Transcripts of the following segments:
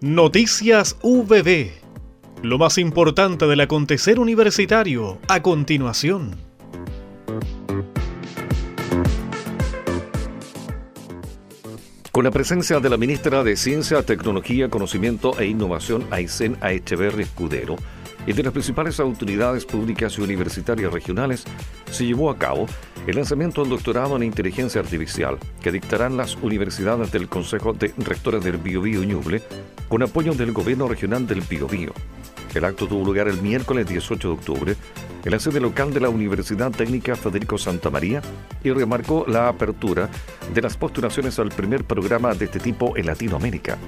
Noticias VB. Lo más importante del acontecer universitario a continuación. Con la presencia de la ministra de Ciencia, Tecnología, Conocimiento e Innovación, Aysén Aecheverri Escudero, de las principales autoridades públicas y universitarias regionales, se llevó a cabo el lanzamiento del doctorado en inteligencia artificial que dictarán las universidades del Consejo de Rectores del Biobío Ñuble con apoyo del Gobierno Regional del Biobío. El acto tuvo lugar el miércoles 18 de octubre en la sede local de la Universidad Técnica Federico Santa María y remarcó la apertura de las postulaciones al primer programa de este tipo en Latinoamérica.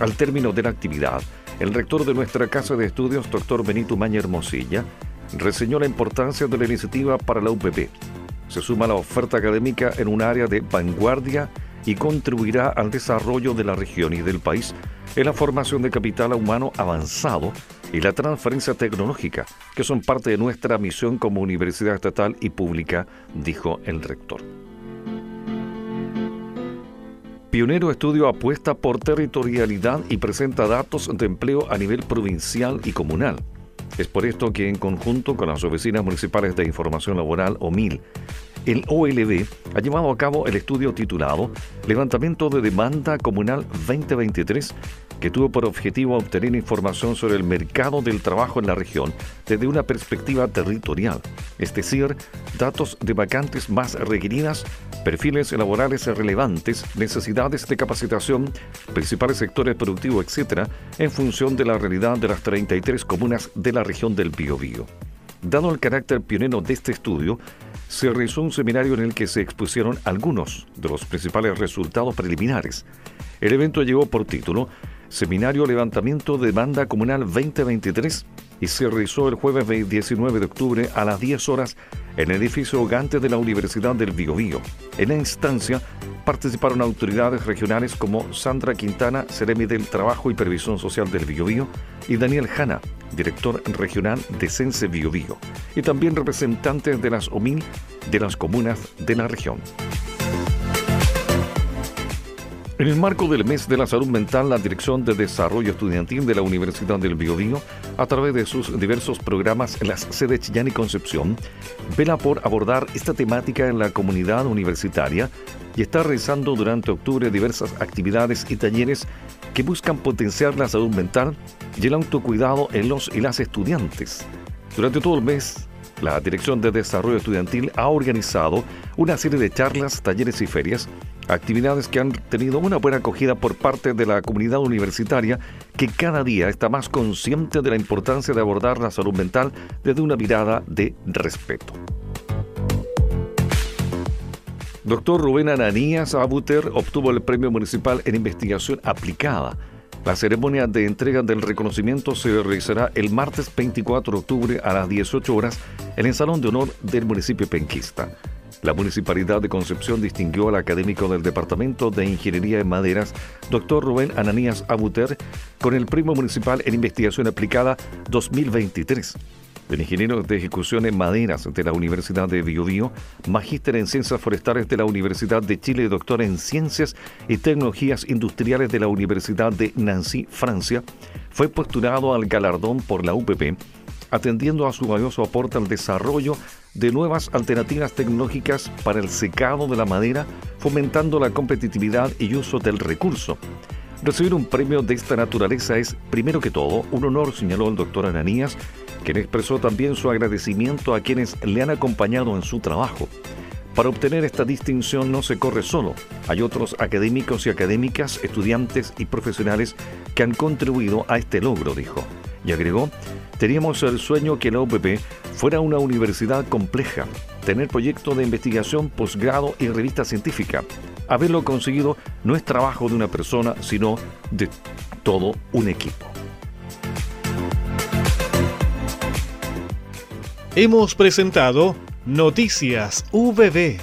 Al término de la actividad, el rector de nuestra Casa de Estudios, doctor Benito Maña Hermosilla, reseñó la importancia de la iniciativa para la UPP. Se suma la oferta académica en un área de vanguardia y contribuirá al desarrollo de la región y del país en la formación de capital humano avanzado y la transferencia tecnológica, que son parte de nuestra misión como universidad estatal y pública, dijo el rector. Pionero Estudio apuesta por territorialidad y presenta datos de empleo a nivel provincial y comunal. Es por esto que en conjunto con las oficinas municipales de información laboral o MIL, el OLB ha llevado a cabo el estudio titulado Levantamiento de Demanda Comunal 2023 que tuvo por objetivo obtener información sobre el mercado del trabajo en la región desde una perspectiva territorial, es decir, datos de vacantes más requeridas, perfiles laborales relevantes, necesidades de capacitación, principales sectores productivos, etc., en función de la realidad de las 33 comunas de la región del Biobío. Dado el carácter pionero de este estudio, se realizó un seminario en el que se expusieron algunos de los principales resultados preliminares. El evento llegó por título Seminario Levantamiento de Demanda Comunal 2023 y se realizó el jueves 19 de octubre a las 10 horas en el edificio Gante de la Universidad del Biobío. En la instancia participaron autoridades regionales como Sandra Quintana, Ceremi del Trabajo y Previsión Social del Biobío, y Daniel Jana, director regional de Sense Biobío, y también representantes de las OMIL de las comunas de la región. En el marco del mes de la salud mental, la Dirección de Desarrollo Estudiantil de la Universidad del Biobío, a través de sus diversos programas en las sedes Chillán y Concepción, vela por abordar esta temática en la comunidad universitaria y está realizando durante octubre diversas actividades y talleres que buscan potenciar la salud mental y el autocuidado en los y las estudiantes. Durante todo el mes, la Dirección de Desarrollo Estudiantil ha organizado una serie de charlas, talleres y ferias actividades que han tenido una buena acogida por parte de la comunidad universitaria que cada día está más consciente de la importancia de abordar la salud mental desde una mirada de respeto. Doctor Rubén Ananías Abuter obtuvo el Premio Municipal en Investigación Aplicada. La ceremonia de entrega del reconocimiento se realizará el martes 24 de octubre a las 18 horas en el Salón de Honor del municipio penquista. La Municipalidad de Concepción distinguió al académico del Departamento de Ingeniería en Maderas, doctor Rubén Ananías Abuter, con el Premio Municipal en Investigación Aplicada 2023. El ingeniero de ejecución en maderas de la Universidad de Biobío, magíster en ciencias forestales de la Universidad de Chile doctor en ciencias y tecnologías industriales de la Universidad de Nancy, Francia, fue postulado al galardón por la UPP, atendiendo a su valioso aporte al desarrollo de nuevas alternativas tecnológicas para el secado de la madera, fomentando la competitividad y uso del recurso. Recibir un premio de esta naturaleza es, primero que todo, un honor, señaló el doctor Ananías, quien expresó también su agradecimiento a quienes le han acompañado en su trabajo. Para obtener esta distinción no se corre solo, hay otros académicos y académicas, estudiantes y profesionales que han contribuido a este logro, dijo. Y agregó, teníamos el sueño que la UPP fuera una universidad compleja, tener proyectos de investigación, posgrado y revista científica. Haberlo conseguido no es trabajo de una persona, sino de todo un equipo. Hemos presentado Noticias VB